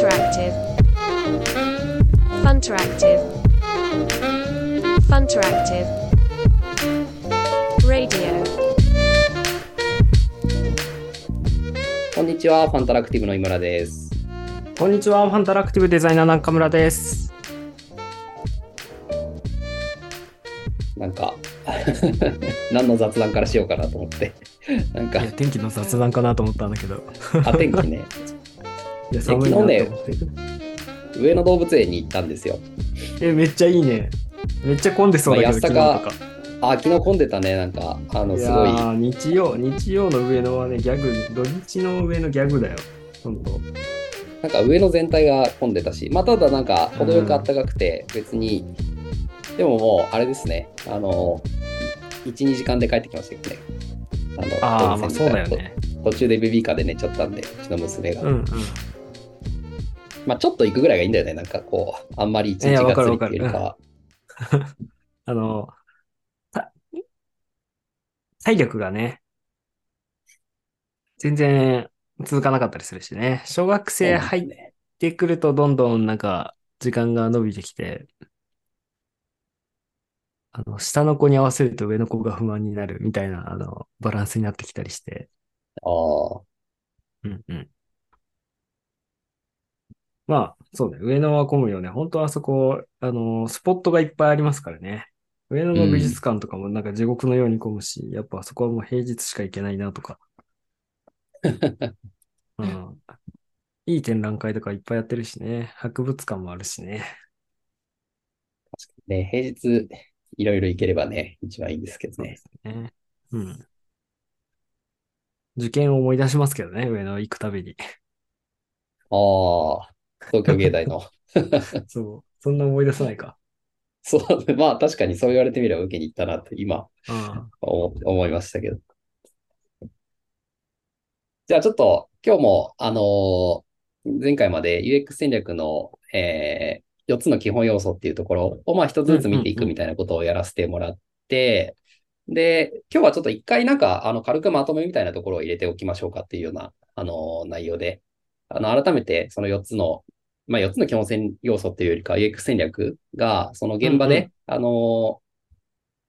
Funteractive. Funteractive. Funteractive. Radio. こんにちは、ファンタラクティブの井村です。こんにちは、ファンタラクティブデザイナー中村です。なんか、何の雑談からしようかなと思って。なんか天気の雑談かなと思ったんだけど。あ、天気ね、いや、寒いなと思って。上野動物園に行ったんですよ。え、めっちゃいいね。めっちゃ混んでそうだけど、まあ昨日とか。あ、昨日混んでたね、なんか、あの、すごい。ー日曜、日曜の上野はね、ギャグ、土日の上のギャグだよ。ほんと。なんか上野全体が混んでたし、まあ、ただなんか、程よく暖かくて、別に、でももう、あれですね、あの、1、2時間で帰ってきましたけどね。あのああ、まあそうだよね。途中でベビーカーで寝ちゃったんで、うちの娘が。うんうん。まあ、ちょっと行くぐらいがいいんだよね。なんかこう、あんまり一日がつりっていかは。あの、た体力がね、全然続かなかったりするしね。小学生入っね。てくるとどんどんなんか時間が伸びてきて、あの、下の子に合わせると上の子が不満になるみたいな、あの、バランスになってきたりして。ああ。うんうん。まあ、そうね。上野は混むよね。本当はあそこ、あの、スポットがいっぱいありますからね。上野の美術館とかもなんか地獄のように混むし、やっぱあそこはもう平日しか行けないなとか。うん。いい展覧会とかいっぱいやってるしね。博物館もあるしね。ね、平日、いろいろ行ければね、一番いいんですけどね。ね。うん。受験を思い出しますけどね、上野行くたびに。ああ、東京芸大の。そう。そんな思い出さないか。そう、まあ確かにそう言われてみれば受けに行ったなって今うん。思思いましたけど。じゃあちょっと今日も、あのー前回まで UX 戦略の、え4つの基本要素っていうところを、まあ一つずつ見ていくみたいなことをやらせてもらって、で、今日はちょっと一回なんか、あの、軽くまとめみたいなところを入れておきましょうかっていうような、あのー内容で、あの、改めてその4つの、まあ4つの基本戦要素っていうよりか UX 戦略が、その現場で、あのー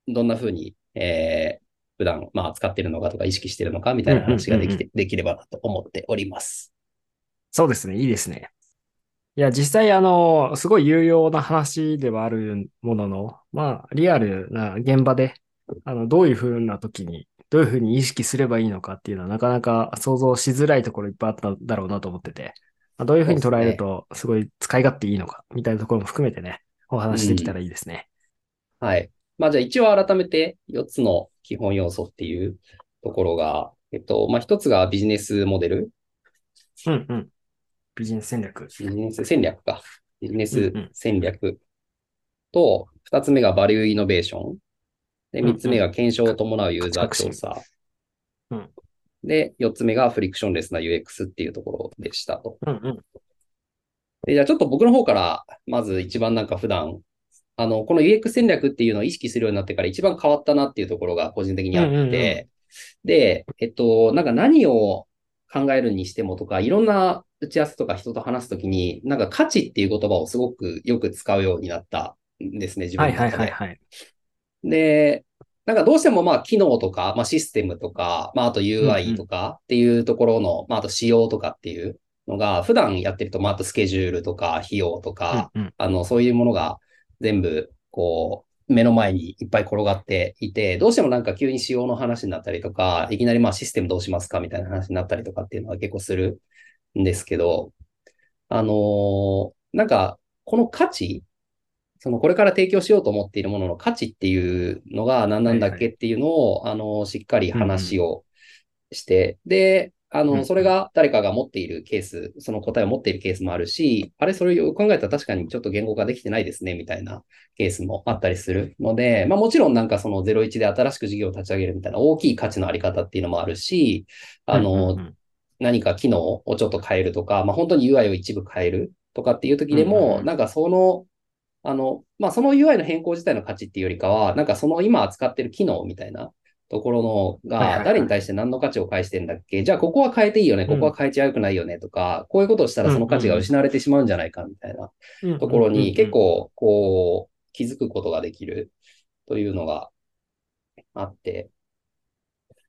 どんな風に、えー普段、まあ、使っているのかとか意識しているのかみたいな話ができて、できればなと思っております。そうですね、いいですね。いや、実際、あの、すごい有用な話ではあるものの、まあ、リアルな現場で、あの、どういうふうな時に、どういうふうに意識すればいいのかっていうのは、なかなか想像しづらいところいっぱいあったんだろうなと思ってて、まあどういうふうに捉えると、すごい使い勝手いいのか、みたいなところも含めてね、お話できたらいいですね。はい。まあ、じゃあ一応改めて4つの基本要素っていうところが、えっと、まあ、1つがビジネスモデル、うんうん。ビジネス戦略。ビジネス戦略か。ビジネスうんうん戦略と、2つ目がバリューイノベーション。で、うんうん3つ目が検証を伴うユーザー調査。うんで、4つ目がフリクションレスな UX っていうところでしたと。うんうん。で、じゃあちょっと僕の方から、まず一番なんか普段、あの、この UX 戦略っていうのを意識するようになってから一番変わったなっていうところが個人的にあって、うんうんうんで、えっと、なんか何を考えるにしてもとか、いろんな打ち合わせとか人と話すときに、なんか価値っていう言葉をすごくよく使うようになったんですね、自分はいはいの中で。はいはい。で、なんかどうしてもまあ機能とか、まあシステムとか、まああとうんう UI んとかっていうところの、まああと仕様とかっていうのが、普段やってると、まああとスケジュールとか費用とか、うんうん。あの、そういうものが全部、こう、目の前にいっぱい転がっていて、どうしてもなんか急に仕様の話になったりとか、いきなりまあシステムどうしますかみたいな話になったりとかっていうのは結構するんですけど、あのーなんか、この価値、そのこれから提供しようと思っているものの価値っていうのが何なんだっけっていうのを、あの、しっかり話をして、で、あの、うんうん。それが誰かが持っているケース、その答えを持っているケースもあるし、あれ、それを考えたら確かにちょっと言語化できてないですね、みたいなケースもあったりするので、まあもちろんなんかその01で新しく事業を立ち上げるみたいな大きい価値のあり方っていうのもあるし、あの、うんうんうん。何か機能をちょっと変えるとか、まあ本当に UI を一部変えるとかっていう時でうんうんも、うん。なんかその、あの、まあその UI の変更自体の価値っていうよりかは、なんかその今扱ってる機能みたいなところのが、誰に対して何の価値を返してんだっけ？じゃあここは変えていいよね、ここは変えちゃよくないよねとか、こういうことをしたらその価値が失われてしまうんじゃないかみたいなところに結構こう気づくことができるというのがあって、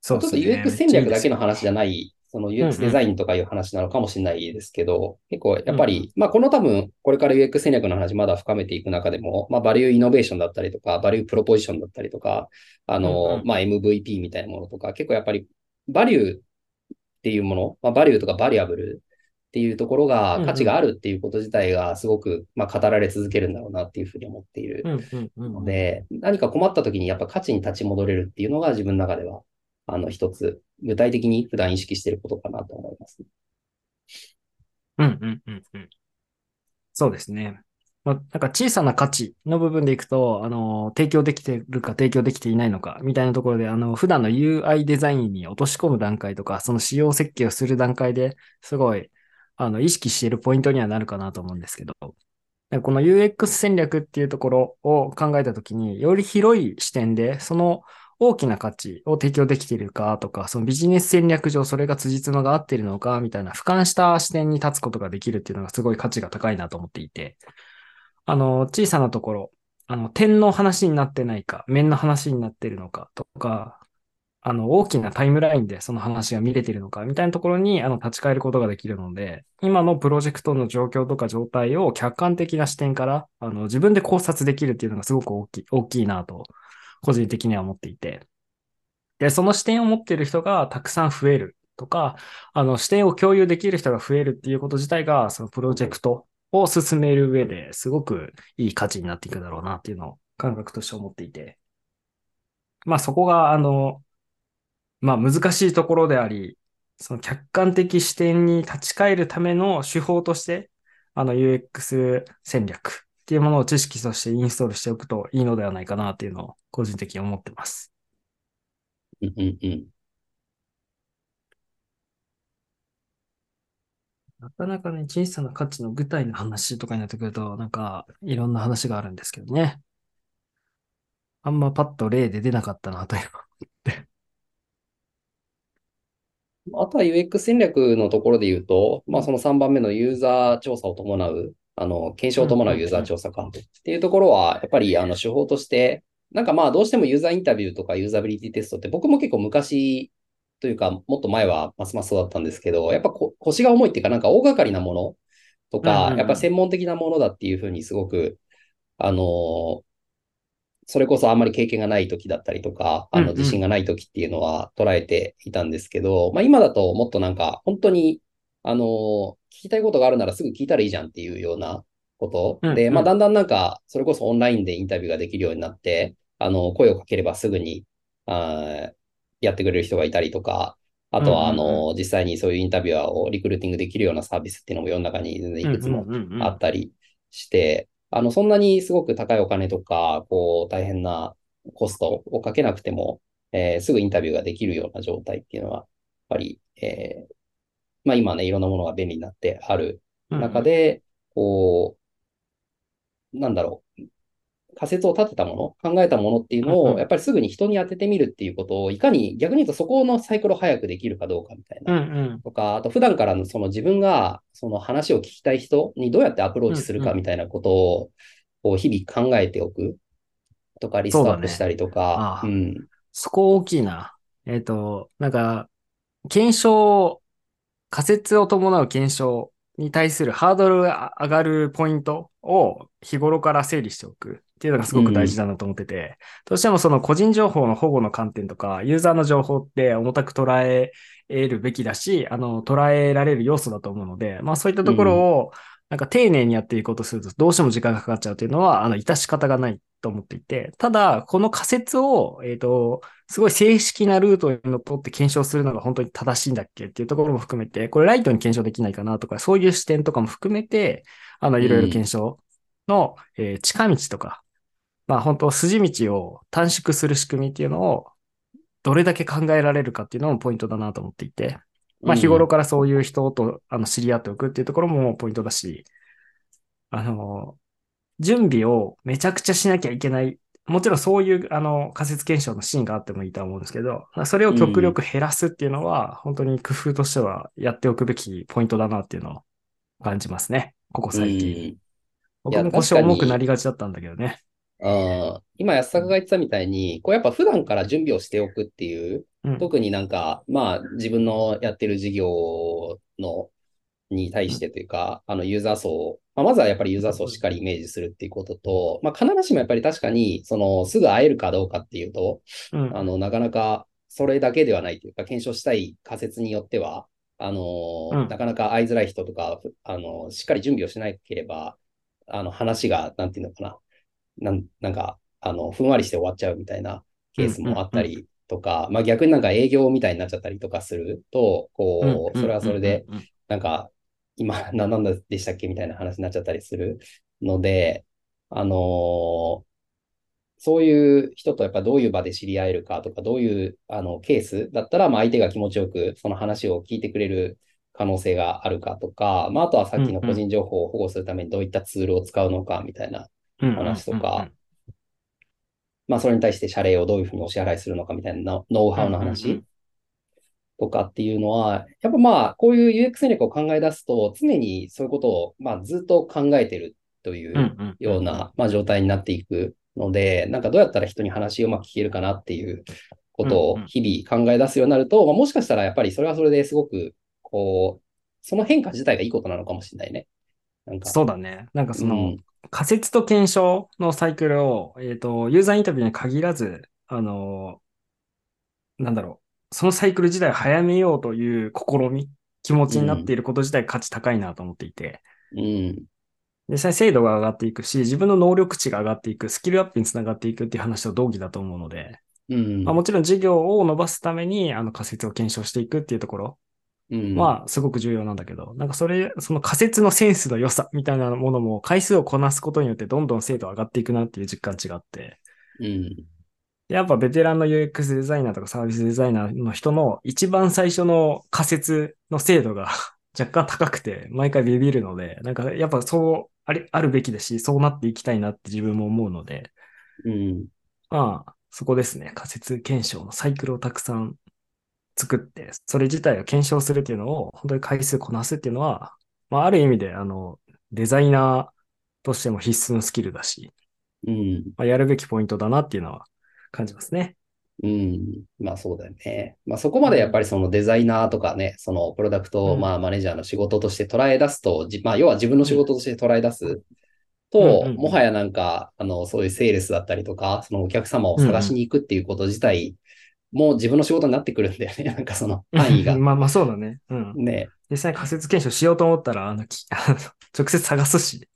ちょっとそうですね UX 戦略だけの話じゃない、そのんうん。UX デザインとかいう話なのかもしれないですけど、結構やっぱり、まあこの多分、これから UX 戦略の話まだ深めていく中でも、まあバリューイノベーションだったりとか、バリュープロポジションだったりとか、あうんの、うん。まあ MVP みたいなものとか、結構やっぱりバリューっていうもの、まあバリューとかバリアブルっていうところうんうん。が価値があるっていうこと自体がすごく、まあ語られ続けるんだろうなっていうふうに思っているうんうんうんうん。ので、何か困った時にやっぱ価値に立ち戻れるっていうのが自分の中では、あの、一つ、具体的に普段意識していることかなと思います。うんうんうんうん。そうですね。まあ、なんか小さな価値の部分でいくと、あの、提供できてるか提供できていないのか、みたいなところで、あの、普段の UI デザインに落とし込む段階とか、その仕様設計をする段階ですごい、あの、意識しているポイントにはなるかなと思うんですけど、この UX 戦略っていうところを考えたときに、より広い視点で、その大きな価値を提供できているかとか、そのビジネス戦略上それが辻褄が合っているのかみたいな俯瞰した視点に立つことができるっていうのがすごい価値が高いなと思っていて、あの、小さなところ、あの、点の話になってないか、面の話になってるのかとか、あの、大きなタイムラインでその話が見れてるのかみたいなところに、あの、立ち返ることができるので、今のプロジェクトの状況とか状態を客観的な視点から、あの、自分で考察できるっていうのがすごく大きい、大きいなと、個人的には思っていて。で、その視点を持っている人がたくさん増えるとか、あの、視点を共有できる人が増えるっていうこと自体が、そのプロジェクトを進める上ですごくいい価値になっていくだろうなっていうのを感覚として思っていて。まあそこが、あの、まあ難しいところであり、その客観的視点に立ち返るための手法として、あの UX 戦略っていうものを知識としてインストールしておくといいのではないかなっていうのを個人的に思ってます。うんうんうん。なかなかね、小さな価値の具体の話とかになってくると、なんかいろんな話があるんですけどね。あんまパッと例で出なかったなという。あとは UX 戦略のところで言うと、まあその3番目のユーザー調査を伴う、あの、検証を伴うユーザー調査かっていうところは、やっぱりあの手法として、なんかまあどうしてもユーザーインタビューとかユーザビリティテストって僕も結構昔というかもっと前はますますそうだったんですけど、やっぱこ腰が重いっていうかなんか大掛かりなものとうんうんう、ん。かやっぱ専門的なものだっていうふうにすごく、あのそれこそあんまり経験がない時だったりとか、あうんうん。の自信がない時っていうのは捉えていたんですけど、まあ今だともっとなんか本当に、あの聞きたいことがあるならすぐ聞いたらいいじゃんっていうようなこと。で、まあだんだんなんか、それこそオンラインでインタビューができるようになって、あの、声をかければすぐに、あーやってくれる人がいたりとか、あとは、あの、実際にそういうインタビュアーをリクルーティングできるようなサービスっていうのも世の中に全然いくつもあったりして、あの、そんなにすごく高いお金とか、こう、大変なコストをかけなくても、えーすぐインタビューができるような状態っていうのは、やっぱり、えーまあ今ね、いろんなものが便利になってある中で、こう、なんだろう、仮説を立てたもの、考えたものっていうのを、やっぱりすぐに人に当ててみるっていうことを、いかに、逆に言うとそこのサイクルを早くできるかどうかみたいうんな。うん。とか、あと普段からのその自分がその話を聞きたい人にどうやってアプローチするかみたいなことを、こう日々考えておくとか、リストアップしたりとか、そうああうん。そこ大きいな。えっ、と、なんか、検証、仮説を伴う検証に対するハードルが上がるポイントを日頃から整理しておくっていうのがすごく大事だなと思ってて、どうしてもその個人情報の保護の観点とか、ユーザーの情報って重たく捉えるべきだし、あの、捉えられる要素だと思うので、まあそういったところを、なんか丁寧にやっていこうとすると、どうしても時間がかかっちゃうというのは、あの、致し方がないと思っていて、ただ、この仮説を、えっ、と、すごい正式なルートにのっとって検証するのが本当に正しいんだっけっていうところも含めて、これライトに検証できないかなとか、そういう視点とかも含めて、あの、いろいろ検証の、えー近道とか、まあ本当筋道を短縮する仕組みっていうのを、どれだけ考えられるかっていうのもポイントだなと思っていて、まあ日頃からそういう人とあの知り合っておくっていうところもポイントだし、あの、準備をめちゃくちゃしなきゃいけないもちろんそういうあの仮説検証のシーンがあってもいいと思うんですけど、それを極力減らすっていうのは、本当に工夫としてはやっておくべきポイントだなっていうのを感じますね。ここ最近。僕も腰重くなりがちだったんだけどね。あ今、安坂が言ってたみたいに、こうやっぱ普段から準備をしておくっていう、うん、特になんか、まあ自分のやってる事業のに対してというか、あのユーザー層、まあ、まずはやっぱりユーザー層をしっかりイメージするっていうことと、まあ必ずしもやっぱり確かに、そのすぐ会えるかどうかっていうと、うん、あの、なかなかそれだけではないというか、検証したい仮説によっては、あの、うん、なかなか会いづらい人とか、あの、しっかり準備をしなければ、あの、話が、なんていうのかな、なん、なんか、あの、ふんわりして終わっちゃうみたいなケースもあったりとか、まあ逆になんか営業みたいになっちゃったりとかすると、こう、それはそれで、なんか、今、何なんでしたっけみたいな話になっちゃったりするので、あのー、そういう人とやっぱどういう場で知り合えるかとか、どういうあのケースだったら、まあ相手が気持ちよくその話を聞いてくれる可能性があるかとか、まああとはさっきの個人情報を保護するためにどういったツールを使うのかみたいな話とか、まあそれに対して謝礼をどういうふうにお支払いするのかみたいなノウハウの話とかっていうのは、やっぱまあこういう UX 戦略を考え出すと常にそういうことをまあずっと考えてるというようなまあ状態になっていくので、なんかどうやったら人に話をうまく聞けるかなっていうことを日々考え出すようになると、まあ、もしかしたらやっぱりそれはそれですごく、こう、その変化自体がいいことなのかもしれないね。なんか。そうだね。なんかその、うん、仮説と検証のサイクルを、えっ、ー、と、ユーザーインタビューに限らず、あの、なんだろう、そのサイクル自体を早めようという試み、気持ちになっていること自体価値高いなと思っていて、うん、実際精度が上がっていくし、自分の能力値が上がっていく、スキルアップにつながっていくっていう話と同義だと思うので、うん。まあ、もちろん事業を伸ばすためにあの仮説を検証していくっていうところはすごく重要なんだけど、なんかそれ、その仮説のセンスの良さみたいなものも回数をこなすことによってどんどん精度上がっていくなっていう実感値があって、うん、やっぱベテランの UX デザイナーとかサービスデザイナーの人の一番最初の仮説の精度が 若干高くて、毎回ビビるので、なんかやっぱそうあり、あるべきだし、そうなっていきたいなって自分も思うので、うん。まあ、そこですね。仮説検証のサイクルをたくさん作って、それ自体を検証するっていうのを、本当に回数こなすっていうのは、まあ、ある意味で、あの、デザイナーとしても必須のスキルだし、うん。まあ、やるべきポイントだなっていうのは感じますね。うん。まあそうだよね。まあそこまでやっぱりそのデザイナーとかね、そのプロダクト、まあマネージャーの仕事として捉え出すと、まあ要は自分の仕事として捉え出すと、もはやなんか、あの、そういうセールスだったりとか、そのお客様を探しに行くっていうこと自体、もう自分の仕事になってくるんだよね。なんかその範囲が。まあまあそうだね。うん。ね実際仮説検証しようと思ったら、あの、直接探すし。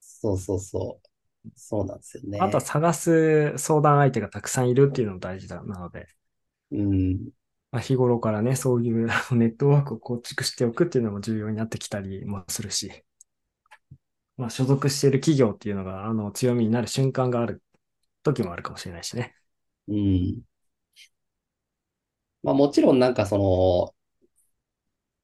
そうそうそう。そうなんですよね。あとは探す相談相手がたくさんいるっていうのも大事だなので。うん。まあ、日頃からね、そういう ネットワークを構築しておくっていうのも重要になってきたりもするし。まあ、所属している企業っていうのが、あの、強みになる瞬間がある時もあるかもしれないしね。うん。まあ、もちろんなんかその、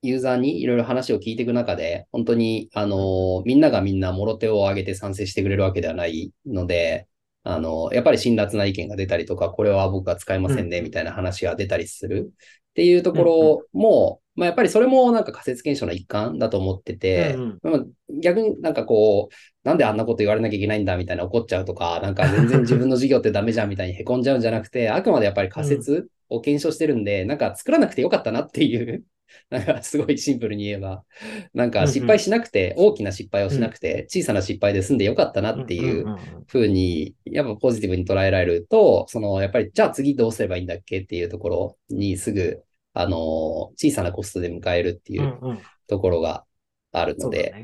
ユーザーにいろいろ話を聞いていく中で、本当に、あの、みんながみんなもろ手を挙げて賛成してくれるわけではないので、あの、やっぱり辛辣な意見が出たりとか、これは僕は使いませんね、みたいな話が出たりする。っていうところも、まあやっぱりそれもなんか仮説検証の一環だと思ってて、まあ、逆になんかこう、なんであんなこと言われなきゃいけないんだみたいな怒っちゃうとか、なんか全然自分の授業ってダメじゃんみたいに凹んじゃうんじゃなくて、あくまでやっぱり仮説を検証してるんで、なんか作らなくてよかったなっていう。なんかすごいシンプルに言えば、なんか失敗しなくて、大きな失敗をしなくて、小さな失敗で済んでよかったなっていうふうに、やっぱポジティブに捉えられると、そのやっぱりじゃあ次どうすればいいんだっけっていうところにすぐ、あの、小さなコストで迎えるっていうところがあるので、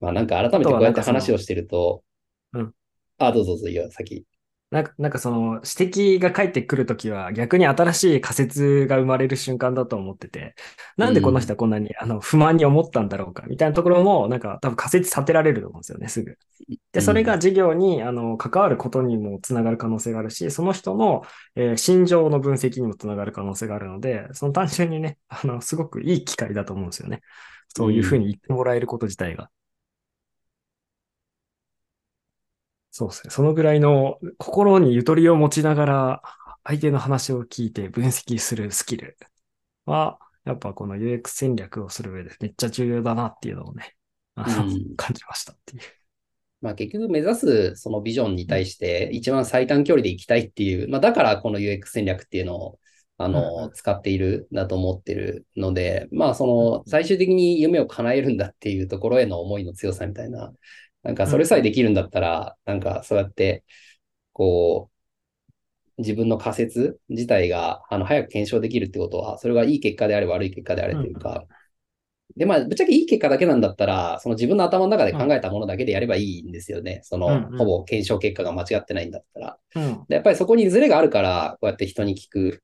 まあなんか改めてこうやって話をしてると、うん。あ、どうぞどうぞ、先。なんか、なんかその指摘が返ってくるときは逆に新しい仮説が生まれる瞬間だと思ってて、なんでこの人はこんなに、あの不満に思ったんだろうかみたいなところもなんか多分仮説立てられると思うんですよね、すぐ。で、それが事業にあの関わることにもつながる可能性があるし、その人の、えー、心情の分析にもつながる可能性があるので、その単純にね、あの、すごくいい機会だと思うんですよね。そういうふうに言ってもらえること自体が。そうですね。そのぐらいの心にゆとりを持ちながら、相手の話を聞いて分析するスキルは、やっぱこの UX 戦略をする上でめっちゃ重要だなっていうのをね、うん感じましたっていう。まあ結局目指すそのビジョンに対して一番最短距離で行きたいっていう、まあだからこの UX 戦略っていうのを、あの、使っているんだと思ってるので、まあその最終的に夢を叶えるんだっていうところへの思いの強さみたいな、なんかそれさえできるんだったら、なんかそうやって、こう、自分の仮説自体が、あの、早く検証できるってことは、それがいい結果であれ悪い結果であれというか、で、まあ、ぶっちゃけいい結果だけなんだったら、その自分の頭の中で考えたものだけでやればいいんですよね。その、ほぼ検証結果が間違ってないんだったら。うん。でやっぱりそこにズレがあるから、こうやって人に聞く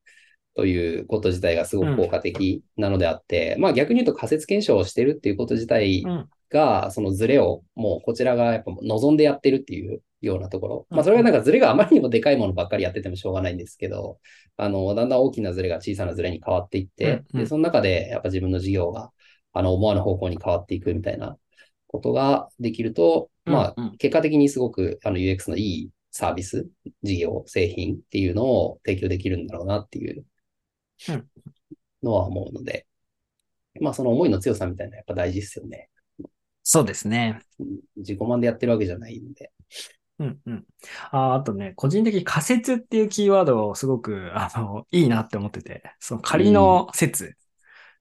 ということ自体がすごく効果的なのであって、まあ逆に言うと仮説検証をしてるっていうこと自体うん。が、そのズレをもうこちらがやっぱ望んでやってるっていうようなところ。うん。まあそれはなんかズレがあまりにもでかいものばっかりやっててもしょうがないんですけど、あの、だんだん大きなズレが小さなズレに変わっていって、で、その中でやっぱ自分の事業が、あの、思わぬ方向に変わっていくみたいなことができると、まあ、結果的にすごくあの UX のいいサービス、事業、製品っていうのを提供できるんだろうなっていううん。のは思うので、まあその思いの強さみたいなやっぱ大事ですよね。そうですね。うん自己満でやってるわけじゃないんで。うんうん。ああとね、個人的に仮説っていうキーワードをすごく、あの、いいなって思ってて、その仮の説、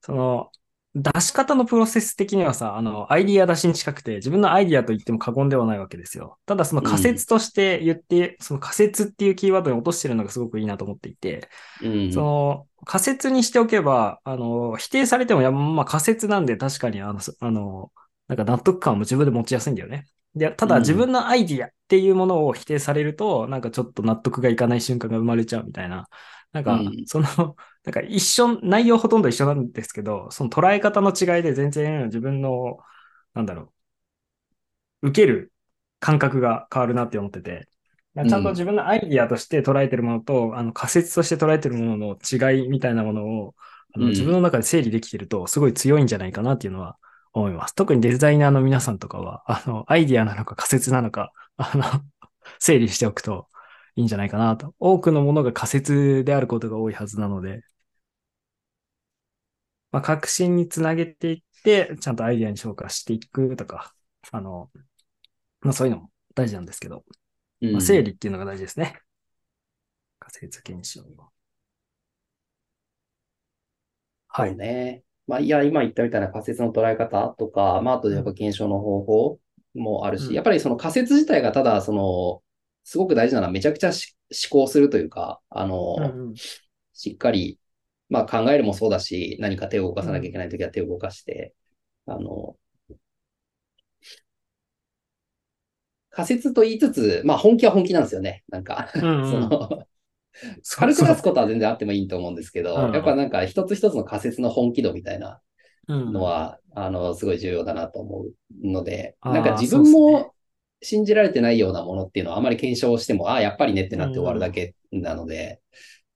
その、出し方のプロセス的にはさ、あの、アイディア出しに近くて、自分のアイディアと言っても過言ではないわけですよ。ただその仮説として言って、その仮説っていうキーワードに落としてるのがすごくいいなと思っていて、うん。その、仮説にしておけば、あの、否定されても、いや、まあ仮説なんで確かに、あの、そあの、なんか納得感も自分で持ちやすいんだよね。で、たうん。だ自分のアイディアっていうものを否定されると、なんかちょっと納得がいかない瞬間が生まれちゃうみたいな。なんかうん、その、なんか一緒、内容ほとんど一緒なんですけど、その捉え方の違いで全然自分の、なんだろう、受ける感覚が変わるなって思ってて、ちゃんと自分のアイディアとして捉えてるものと、あの仮説として捉えてるものの違いみたいなものを、あのうん。自分の中で整理できてると、すごい強いんじゃないかなっていうのは思います。特にデザイナーの皆さんとかは、あの、アイディアなのか仮説なのか、あの、整理しておくといいんじゃないかなと。多くのものが仮説であることが多いはずなので、まあ、確信につなげていって、ちゃんとアイディアに昇華していくとか、あの、まあそういうのも大事なんですけど、うんまあ、整理っていうのが大事ですね。仮説検証。はい。ね。まあ、いや、今言ったみたいな仮説の捉え方とか、まあ、あとやっぱ検証の方法もあるし、うん。やっぱりその仮説自体がただ、その、すごく大事なのはめちゃくちゃし思考するというか、あの、うんうん。しっかり、まあ考えるもそうだし、何か手を動かさなきゃいけないときは手を動かして、あの、仮説と言いつつ、まあ本気は本気なんですよね。なんか、その、そ軽く出すそことは全然あってもいいと思うんですけど、うん。やっぱなんか一つ一つの仮説の本気度みたいなうん。のは、あの、すごい重要だなと思うので、なんか自分も信じられてないようなものっていうのはあまり検証しても、ああ、やっぱりねってなって終わるだけなので、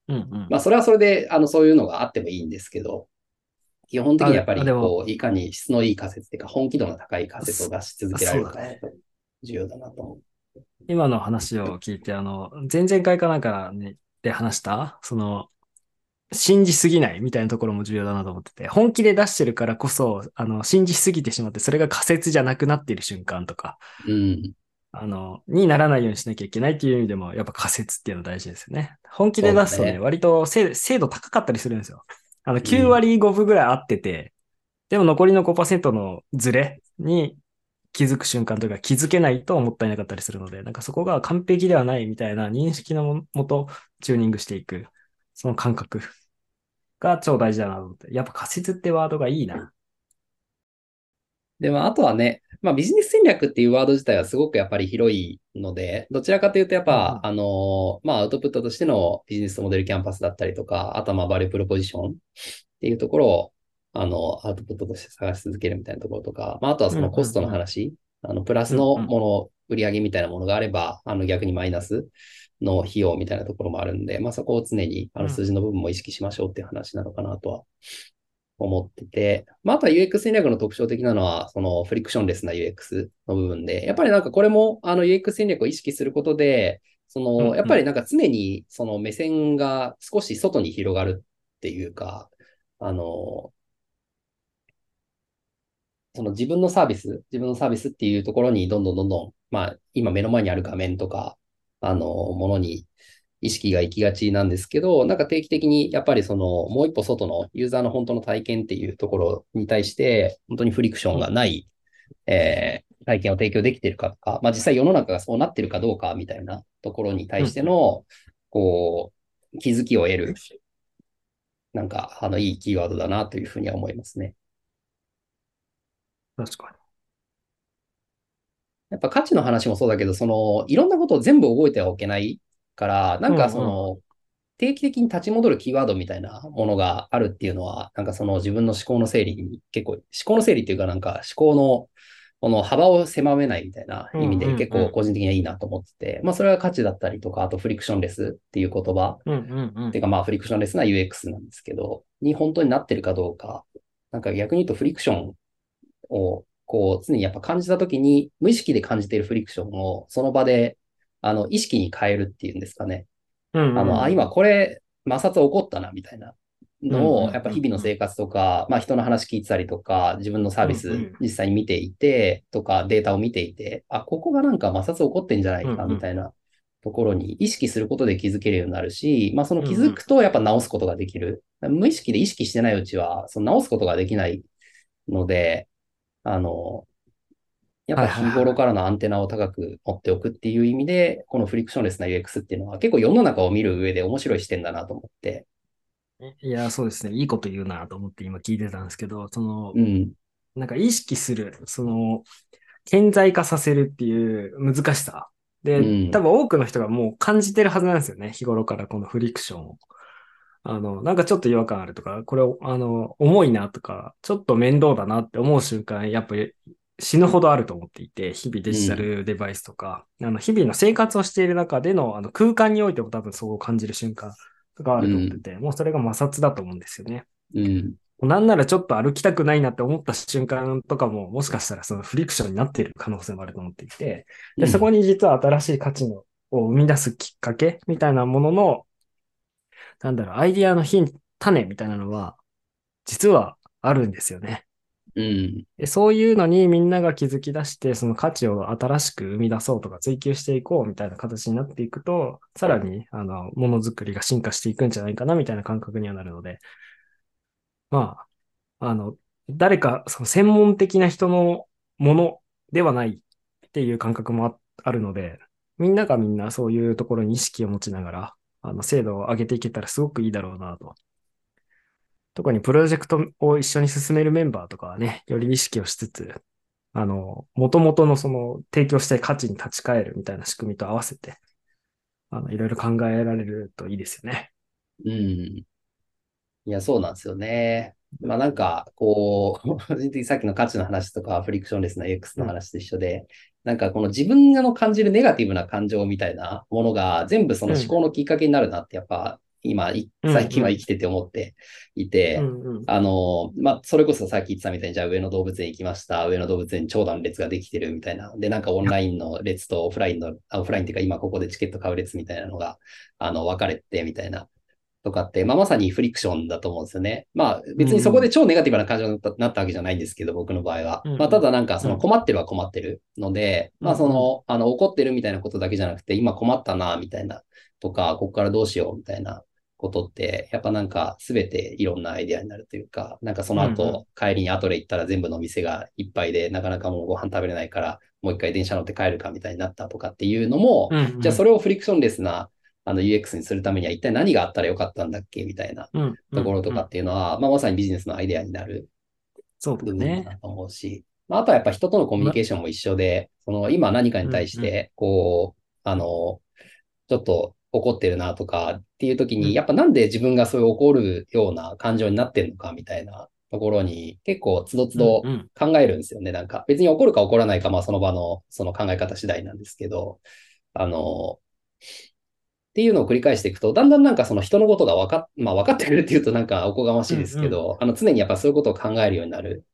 うんうん。まあそれはそれで、あの、そういうのがあってもいいんですけど、基本的にやっぱり、こう、いかに質のいい仮説っていうか、本気度の高い仮説を出し続けられるか重要だなと思う。今の話を聞いて、あの、前々回かなんかねで話した、その、信じすぎないみたいなところも重要だなと思ってて、本気で出してるからこそ、あの、信じすぎてしまって、それが仮説じゃなくなっている瞬間とか、うん。あの、にならないようにしなきゃいけないっていう意味でも、やっぱ仮説っていうの大事ですよね。本気で出すとね、ね割と精精度高かったりするんですよ。あの、9割5分ぐらい合ってて、でも残りの5%のズレに気づく瞬間というか気づけないともったいなかったりするので、なんかそこが完璧ではないみたいな認識のもとチューニングしていく、その感覚が超大事だなと思って。やっぱ仮説ってワードがいいな。でも、あとはね、まあビジネス戦略っていうワード自体はすごくやっぱり広いので、どちらかというとやっぱ、うんあの、まあアウトプットとしてのビジネスモデルキャンパスだったりとか、あとはまあバリュープロポジションっていうところを、あの、アウトプットとして探し続けるみたいなところとか、まああとはそのコストの話、あの、プラスのもの、売り上げみたいなものがあれば、あの逆にマイナスの費用みたいなところもあるんで、まあそこを常にあうん。の数字の部分も意識しましょうっていう話なのかなとは思ってて、まあ、あとは UX 戦略の特徴的なのは、そのフリクションレスな UX の部分で、やっぱりなんかこれもあの UX 戦略を意識することで、その、やっぱりなんか常にその目線が少し外に広がるっていうか、あの、その自分のサービス、自分のサービスっていうところにどんどんどんどん、まあ今目の前にある画面とか、あの、ものに意識が行きがちなんですけど、なんか定期的にやっぱりそのもう一歩外のユーザーの本当の体験っていうところに対して、本当にフリクションがない、えー、体験を提供できてるかとか、まあ実際世の中がそうなってるかどうかみたいなところに対しての、こう、気づきを得る、なんか、あの、いいキーワードだなというふうには思いますね。確かに。やっぱ価値の話もそうだけど、その、いろんなことを全部覚えてはおけないから、なんかその、定期的に立ち戻るキーワードみたいなものがあるっていうのは、なんかその自分の思考の整理に結構、思考の整理っていうかなんか思考のこの幅を狭めないみたいな意味で結構個人的にはいいなと思ってて、まあそれは価値だったりとか、あとフリクションレスっていう言葉、っていうかまあフリクションレスな UX なんですけど、に本当になってるかどうか、なんか逆に言うとフリクションをこう常にやっぱ感じたときに無意識で感じているフリクションをその場であの意識に変えるっていうんですかね。あの、あ、今これ摩擦起こったなみたいなのを、やっぱ日々の生活とか、まあ人の話聞いてたりとか、自分のサービス実際に見ていて、とかデータを見ていて、あ、ここがなんか摩擦起こってんじゃないか、みたいなところに意識することで気づけるようになるし、まあその気づくとやっぱ直すことができる。無意識で意識してないうちは、その直すことができないので、あの、やっぱ日頃からのアンテナを高く持っておくっていう意味で、このフリクションレスな UX っていうのは結構世の中を見る上で面白い視点だなと思って、いや、そうですね。いいこと言うなと思って今聞いてたんですけど、その、うん、なんか意識する、その、顕在化させるっていう難しさ。で、うん、多分多くの人がもう感じてるはずなんですよね。日頃からこのフリクションを。あの、なんかちょっと違和感あるとか、これ、あの、重いなとか、ちょっと面倒だなって思う瞬間、やっぱり死ぬほどあると思っていて、日々デジタルデバイスとか、うん、あの日々の生活をしている中でのあの空間においても多分そう感じる瞬間があると思ってて、うん、もうそれが摩擦だと思うんですよね。うん。なんならちょっと歩きたくないなって思った瞬間とかも、もしかしたらそのフリクションになっている可能性もあると思っていて、で、そこに実は新しい価値のを生み出すきっかけみたいなものの、なんだろう、アイディアのヒン、種みたいなのは、実はあるんですよね。うん、でそういうのにみんなが気づき出して、その価値を新しく生み出そうとか追求していこうみたいな形になっていくと、さらに、あの、ものづくりが進化していくんじゃないかなみたいな感覚にはなるので、まあ、あの、誰か、その専門的な人のものではないっていう感覚もあるので、みんながみんなそういうところに意識を持ちながら、あの、精度を上げていけたらすごくいいだろうなと特にプロジェクトを一緒に進めるメンバーとかはね、より意識をしつつ、あの、元々のその提供したい価値に立ち返るみたいな仕組みと合わせて、あの、いろいろ考えられるといいですよね。うん。いや、そうなんですよね。まあなんか、こう、個人的にさっきの価値の話とか、フリクションレスな X の話と一緒で、うん、なんかこの自分がの感じるネガティブな感情みたいなものが全部その思考のきっかけになるなってやっぱ今、最近は生きてて思っていて、うんうん、あの、まあ、それこそさっき言ってたみたいに、じゃあ上野動物園行きました。上野動物園長蛇列ができてるみたいな。で、なんかオンラインの列とオフラインの、オフラインっていうか今ここでチケット買う列みたいなのが、あの、分かれてみたいな。とかって、まあ、まさにフリクションだと思うんですよね。まあ、別にそこで超ネガティブな感情になったわけじゃないんですけど、僕の場合は。まあ、ただなんか、その困ってるは困ってるので、まあ、その、あの、怒ってるみたいなことだけじゃなくて、今困ったな、みたいな、とか、ここからどうしよう、みたいなことって、やっぱなんか全ていろんなアイデアになるというか、なんかその後、帰りにアトレ行ったら全部の店がいっぱいで、なかなかもうご飯食べれないから、もう一回電車乗って帰るかみたいになったとかっていうのも、じゃあそれをフリクションレスなあの UX にするためには一体何があったらよかったんだっけみたいなところとかっていうのは、まあまさにビジネスのアイデアになる部分だと思うし、まあ、あとはやっぱ人とのコミュニケーションも一緒で、その今何かに対して、こう、あの、ちょっと怒ってるなとかっていう時に、やっぱなんで自分がそういう怒るような感情になってんのかみたいなところに結構つどつど考えるんですよね。なんか別に怒るか怒らないか、まあその場のその考え方次第なんですけど、あの、っていうのを繰り返していくと、だんだんなんかその人のことが分かっ、まあ分かってくるっていうとなんかおこがましいですけど、あの常にやっぱそういうことを考えるようになる。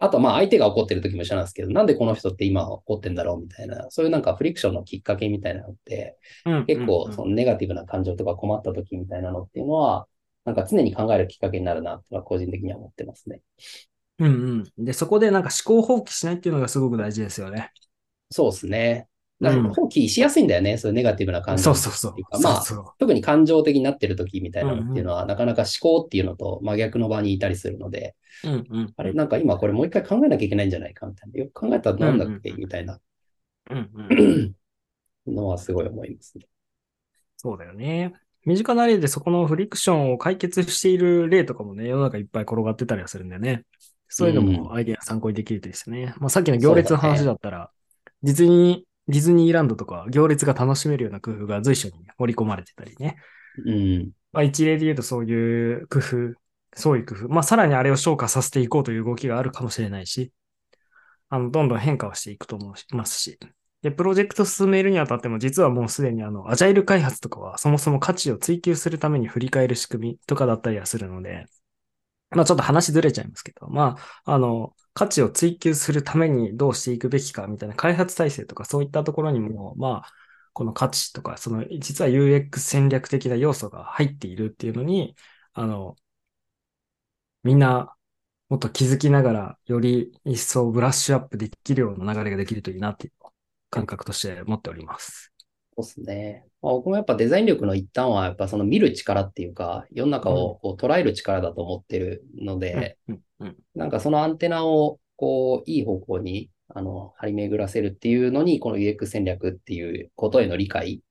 あとまあ相手が怒ってる時も一緒なんですけど、なんでこの人って今怒ってんだろうみたいな、そういうなんかフリクションのきっかけみたいなのって、結構そのネガティブな感情とか困った時みたいなのっていうのは、なんか常に考えるきっかけになるなってのは個人的には思ってますね。うんうん。で、そこでなんか思考放棄しないっていうのがすごく大事ですよね。そうですね。なんか放棄しやすいんだよね、そういうネガティブな感情そうそうそうっていうか。まあ、そうそう特に感情的になってる時みたいなのっていうのは、なかなか思考っていうのと真逆の場にいたりするので、うんうん。あれ、なんか今これもう一回考えなきゃいけないんじゃないかみたいな。よく考えたらなんだっけ？うんうんみたいなうんうん。のはすごい思いますね。そうだよね。身近な例でそこのフリクションを解決している例とかもね、世の中いっぱい転がってたりはするんでね。そういうのもアイデア参考にできるといいですね。まあさっきの行列の話だったら、ディズニー、ディズニーランドとか行列が楽しめるような工夫が随所に盛り込まれてたりね。うん。まあ一例で言うとそういう工夫、そういう工夫。まあさらにあれを昇華させていこうという動きがあるかもしれないし、あの、どんどん変化をしていくと思いますし。で、プロジェクト進めるにあたっても、実はもうすでにあの、アジャイル開発とかは、そもそも価値を追求するために振り返る仕組みとかだったりはするので、まあちょっと話ずれちゃいますけど、まあ、あの、価値を追求するためにどうしていくべきかみたいな開発体制とかそういったところにも、まあ、この価値とか、その、実は UX 戦略的な要素が入っているっていうのに、あの、みんな、もっと気づきながら、より一層ブラッシュアップできるような流れができるといいなっていう感覚として持っております。そうですね。まあ、僕もやっぱデザイン力の一端は、やっぱその見る力っていうか、世の中をこう捉える力だと思ってるので、うんうんなんかそのアンテナを、こう、いい方向に、あの、張り巡らせるっていうのに、この UX 戦略っていうことへの理解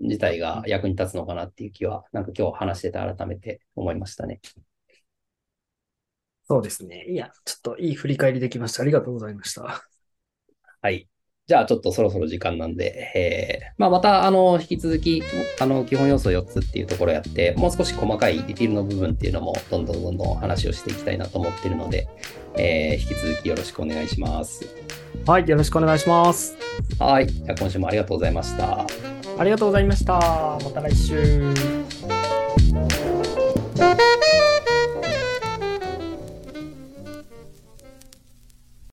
自体が役に立つのかなっていう気は、なんか今日話してて改めて思いましたね。そうですね。いや、ちょっといい振り返りできました。ありがとうございました。はい。じゃあちょっとそろそろ時間なんで、えー、まあまた、あの、引き続き、あの、基本要素4つっていうところやって、もう少し細かいディティールの部分っていうのも、どんどんどんどん話をしていきたいなと思ってるので、えー、引き続きよろしくお願いします。はい、よろしくお願いします。はい。じゃあ今週もありがとうございました。ありがとうございました。また来週。